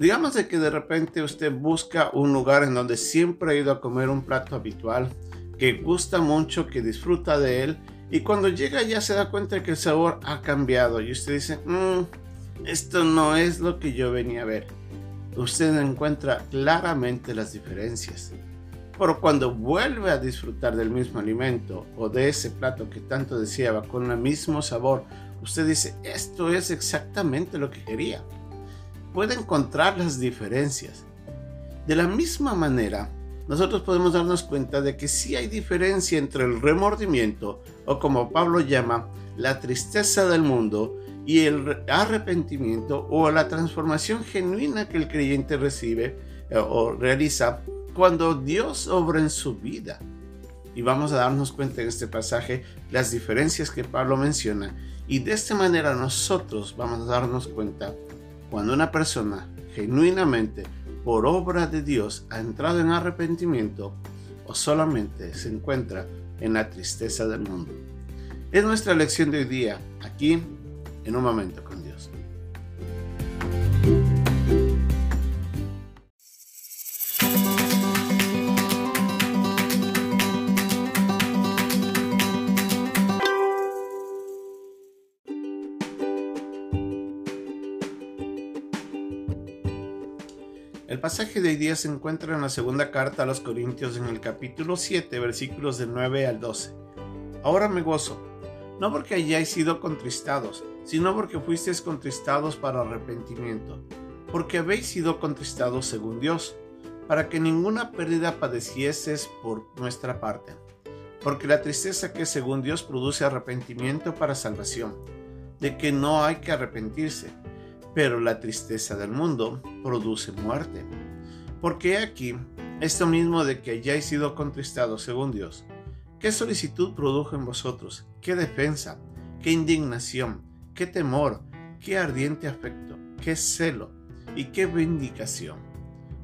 Digamos de que de repente usted busca un lugar en donde siempre ha ido a comer un plato habitual, que gusta mucho, que disfruta de él, y cuando llega ya se da cuenta que el sabor ha cambiado y usted dice, mm, esto no es lo que yo venía a ver. Usted encuentra claramente las diferencias. Pero cuando vuelve a disfrutar del mismo alimento o de ese plato que tanto deseaba con el mismo sabor, usted dice, esto es exactamente lo que quería puede encontrar las diferencias. De la misma manera, nosotros podemos darnos cuenta de que sí hay diferencia entre el remordimiento, o como Pablo llama, la tristeza del mundo, y el arrepentimiento o la transformación genuina que el creyente recibe eh, o realiza cuando Dios obra en su vida. Y vamos a darnos cuenta en este pasaje las diferencias que Pablo menciona. Y de esta manera nosotros vamos a darnos cuenta cuando una persona genuinamente por obra de Dios ha entrado en arrepentimiento o solamente se encuentra en la tristeza del mundo. Es nuestra lección de hoy día, aquí en un momento El pasaje de hoy día se encuentra en la segunda carta a los Corintios en el capítulo 7, versículos de 9 al 12. Ahora me gozo, no porque hayáis sido contristados, sino porque fuisteis contristados para arrepentimiento, porque habéis sido contristados según Dios, para que ninguna pérdida padecieses por nuestra parte. Porque la tristeza que según Dios produce arrepentimiento para salvación, de que no hay que arrepentirse, pero la tristeza del mundo produce muerte. Porque aquí, esto mismo de que hayáis sido contristados según Dios, ¿qué solicitud produjo en vosotros? ¿Qué defensa? ¿Qué indignación? ¿Qué temor? ¿Qué ardiente afecto? ¿Qué celo? ¿Y qué vindicación?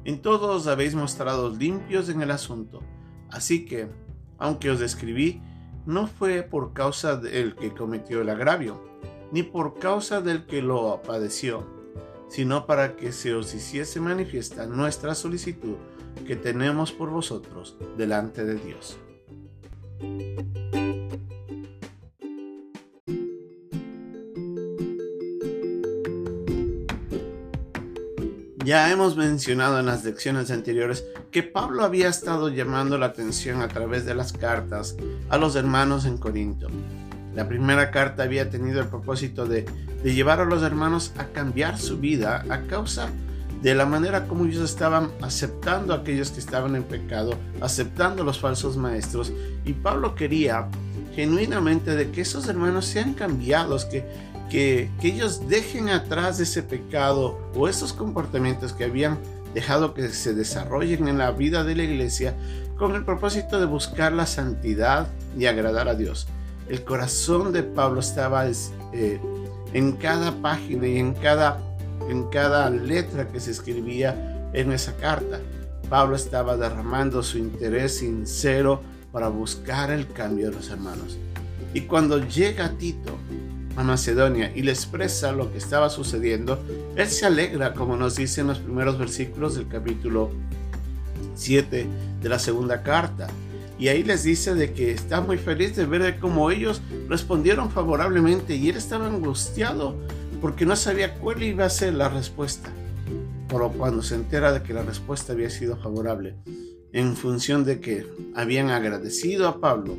En todos os habéis mostrado limpios en el asunto. Así que, aunque os describí, no fue por causa del que cometió el agravio, ni por causa del que lo padeció, sino para que se os hiciese manifiesta nuestra solicitud que tenemos por vosotros delante de Dios. Ya hemos mencionado en las lecciones anteriores que Pablo había estado llamando la atención a través de las cartas a los hermanos en Corinto la primera carta había tenido el propósito de, llevar a los hermanos a cambiar su vida a causa de la manera como ellos estaban aceptando a aquellos que estaban en pecado, aceptando a los falsos maestros. Y Pablo quería genuinamente de que esos hermanos sean cambiados, que, que, que ellos dejen atrás ese pecado o esos comportamientos que habían dejado que se desarrollen en la vida de la iglesia con el propósito de buscar la santidad y agradar a Dios el corazón de Pablo estaba eh, en cada página y en cada, en cada letra que se escribía en esa carta. Pablo estaba derramando su interés sincero para buscar el cambio de los hermanos. Y cuando llega Tito a Macedonia y le expresa lo que estaba sucediendo, él se alegra, como nos dice en los primeros versículos del capítulo 7 de la segunda carta. Y ahí les dice de que está muy feliz de ver cómo ellos respondieron favorablemente y él estaba angustiado porque no sabía cuál iba a ser la respuesta. Pero cuando se entera de que la respuesta había sido favorable, en función de que habían agradecido a Pablo,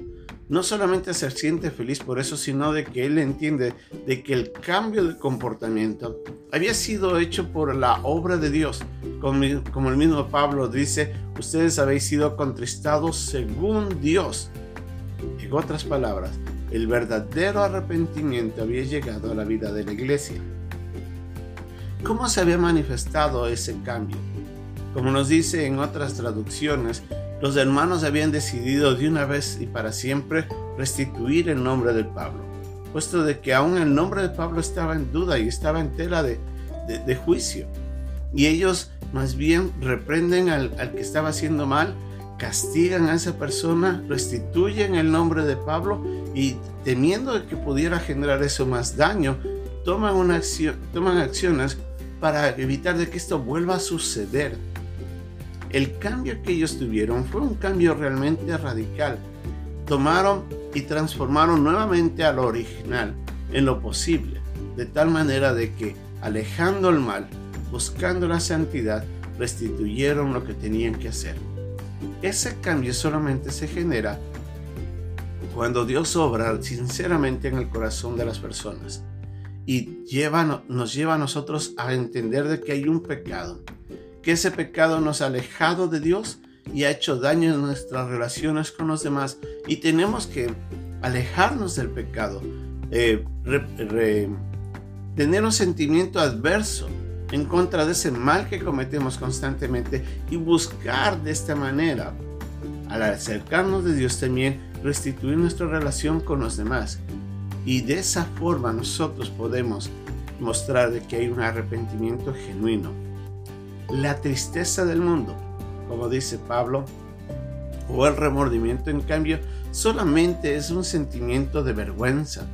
no solamente se siente feliz por eso, sino de que él entiende de que el cambio de comportamiento había sido hecho por la obra de Dios. Como, el mismo Pablo dice, ustedes habéis sido contristados según Dios. En otras palabras, el verdadero arrepentimiento había llegado a la vida de la iglesia. ¿Cómo se había manifestado ese cambio? Como nos dice en otras traducciones, los hermanos habían decidido de una vez y para siempre restituir el nombre de Pablo, puesto de que aún el nombre de Pablo estaba en duda y estaba en tela de, juicio. Y ellos más bien reprenden al, al que estaba haciendo mal, castigan a esa persona, restituyen el nombre de Pablo y temiendo que pudiera generar eso más daño, toman, una toman acciones para evitar de que esto vuelva a suceder. El cambio que ellos tuvieron fue un cambio realmente radical. Tomaron y transformaron nuevamente a lo original en lo posible, de tal manera de que, alejando el mal, buscando la santidad, restituyeron lo que tenían que hacer. Ese cambio solamente se genera cuando Dios obra sinceramente en el corazón de las personas y lleva, nos lleva a nosotros a entender de que hay un pecado, que ese pecado nos ha alejado de Dios y ha hecho daño en nuestras relaciones con los demás y tenemos que alejarnos del pecado, eh, tener un sentimiento adverso en contra de ese mal que cometemos constantemente y buscar de esta manera, al acercarnos de Dios también, restituir nuestra relación con los demás. Y de esa forma nosotros podemos mostrar de que hay un arrepentimiento genuino. La tristeza del mundo, como dice Pablo, o el remordimiento, en cambio, solamente es un sentimiento de vergüenza,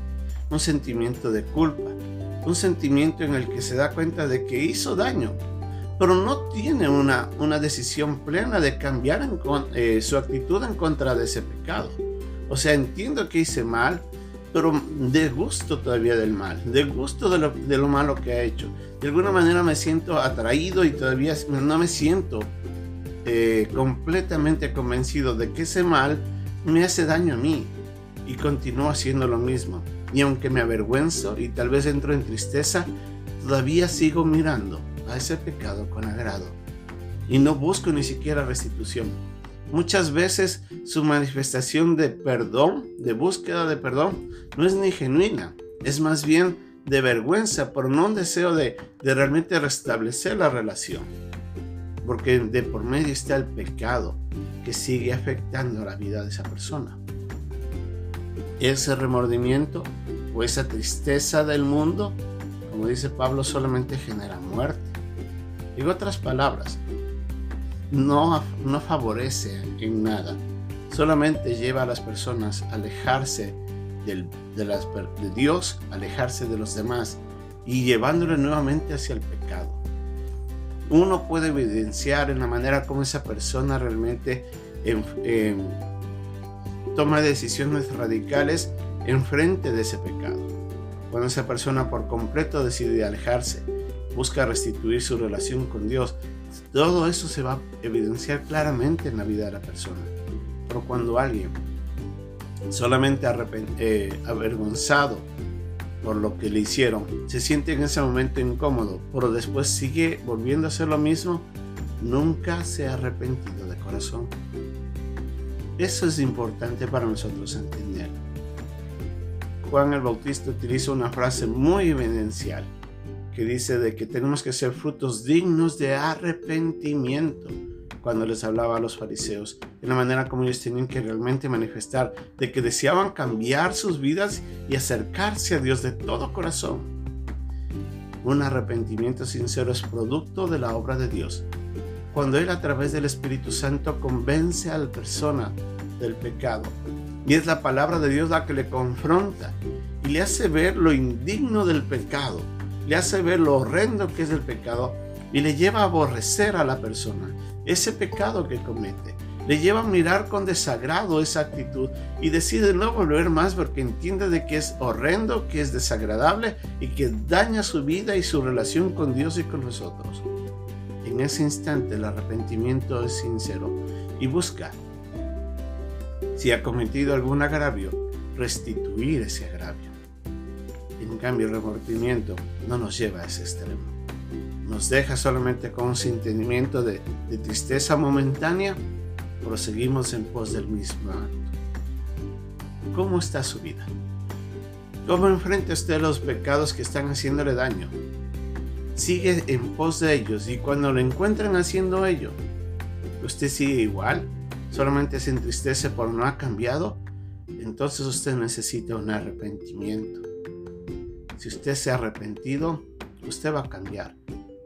un sentimiento de culpa, un sentimiento en el que se da cuenta de que hizo daño, pero no tiene una, una decisión plena de cambiar eh, su actitud en contra de ese pecado. O sea, entiendo que hice mal, pero de gusto todavía del mal, de gusto de lo, de lo malo que ha hecho. De alguna manera me siento atraído y todavía no me siento eh, completamente convencido de que ese mal me hace daño a mí y continúo haciendo lo mismo. Y aunque me avergüenzo y tal vez entro en tristeza, todavía sigo mirando a ese pecado con agrado. Y no busco ni siquiera restitución. Muchas veces su manifestación de perdón, de búsqueda de perdón, no es ni genuina, es más bien de vergüenza por no un deseo de, de realmente restablecer la relación. Porque de por medio está el pecado que sigue afectando la vida de esa persona ese remordimiento o esa tristeza del mundo, como dice Pablo, solamente genera muerte. En otras palabras, no, no favorece en nada, solamente lleva a las personas a alejarse de Dios, alejarse de los demás y llevándole nuevamente hacia el pecado. Uno puede evidenciar en la manera como esa persona realmente toma decisiones radicales en frente de ese pecado. Cuando esa persona por completo decide alejarse, busca restituir su relación con Dios, todo eso se va a evidenciar claramente en la vida de la persona. Pero cuando alguien solamente eh, avergonzado por lo que le hicieron, se siente en ese momento incómodo, pero después sigue volviendo a hacer lo mismo, nunca se ha arrepentido de corazón. Eso es importante para nosotros entender. Juan el Bautista utiliza una frase muy evidencial que dice de que tenemos que ser frutos dignos de arrepentimiento cuando les hablaba a los fariseos, en la manera como ellos tenían que realmente manifestar de que deseaban cambiar sus vidas y acercarse a Dios de todo corazón. Un arrepentimiento sincero es producto de la obra de Dios cuando Él a través del Espíritu Santo convence a la persona del pecado. Y es la palabra de Dios la que le confronta y le hace ver lo indigno del pecado, le hace ver lo horrendo que es el pecado y le lleva a aborrecer a la persona ese pecado que comete. Le lleva a mirar con desagrado esa actitud y decide no volver más porque entiende de que es horrendo, que es desagradable y que daña su vida y su relación con Dios y con nosotros en ese instante el arrepentimiento es sincero y busca, si ha cometido algún agravio, restituir ese agravio. En cambio, el remordimiento no nos lleva a ese extremo. Nos deja solamente con un sentimiento de, de tristeza momentánea, proseguimos en pos del mismo acto. ¿Cómo está su vida? ¿Cómo enfrenta usted los pecados que están haciéndole daño? sigue en pos de ellos y cuando lo encuentran haciendo ello, usted sigue igual, solamente se entristece por no ha cambiado, entonces usted necesita un arrepentimiento. Si usted se ha arrepentido, usted va a cambiar.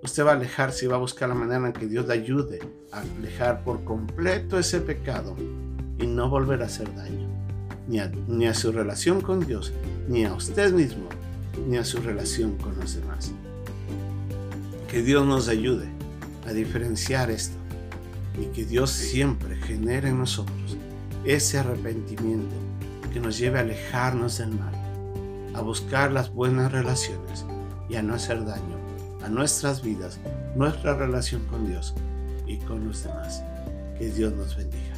Usted va a alejarse y va a buscar la manera en que Dios le ayude a alejar por completo ese pecado y no volver a hacer daño, ni a, ni a su relación con Dios, ni a usted mismo, ni a su relación con los demás. Que Dios nos ayude a diferenciar esto y que Dios siempre genere en nosotros ese arrepentimiento que nos lleve a alejarnos del mal, a buscar las buenas relaciones y a no hacer daño a nuestras vidas, nuestra relación con Dios y con los demás. Que Dios nos bendiga.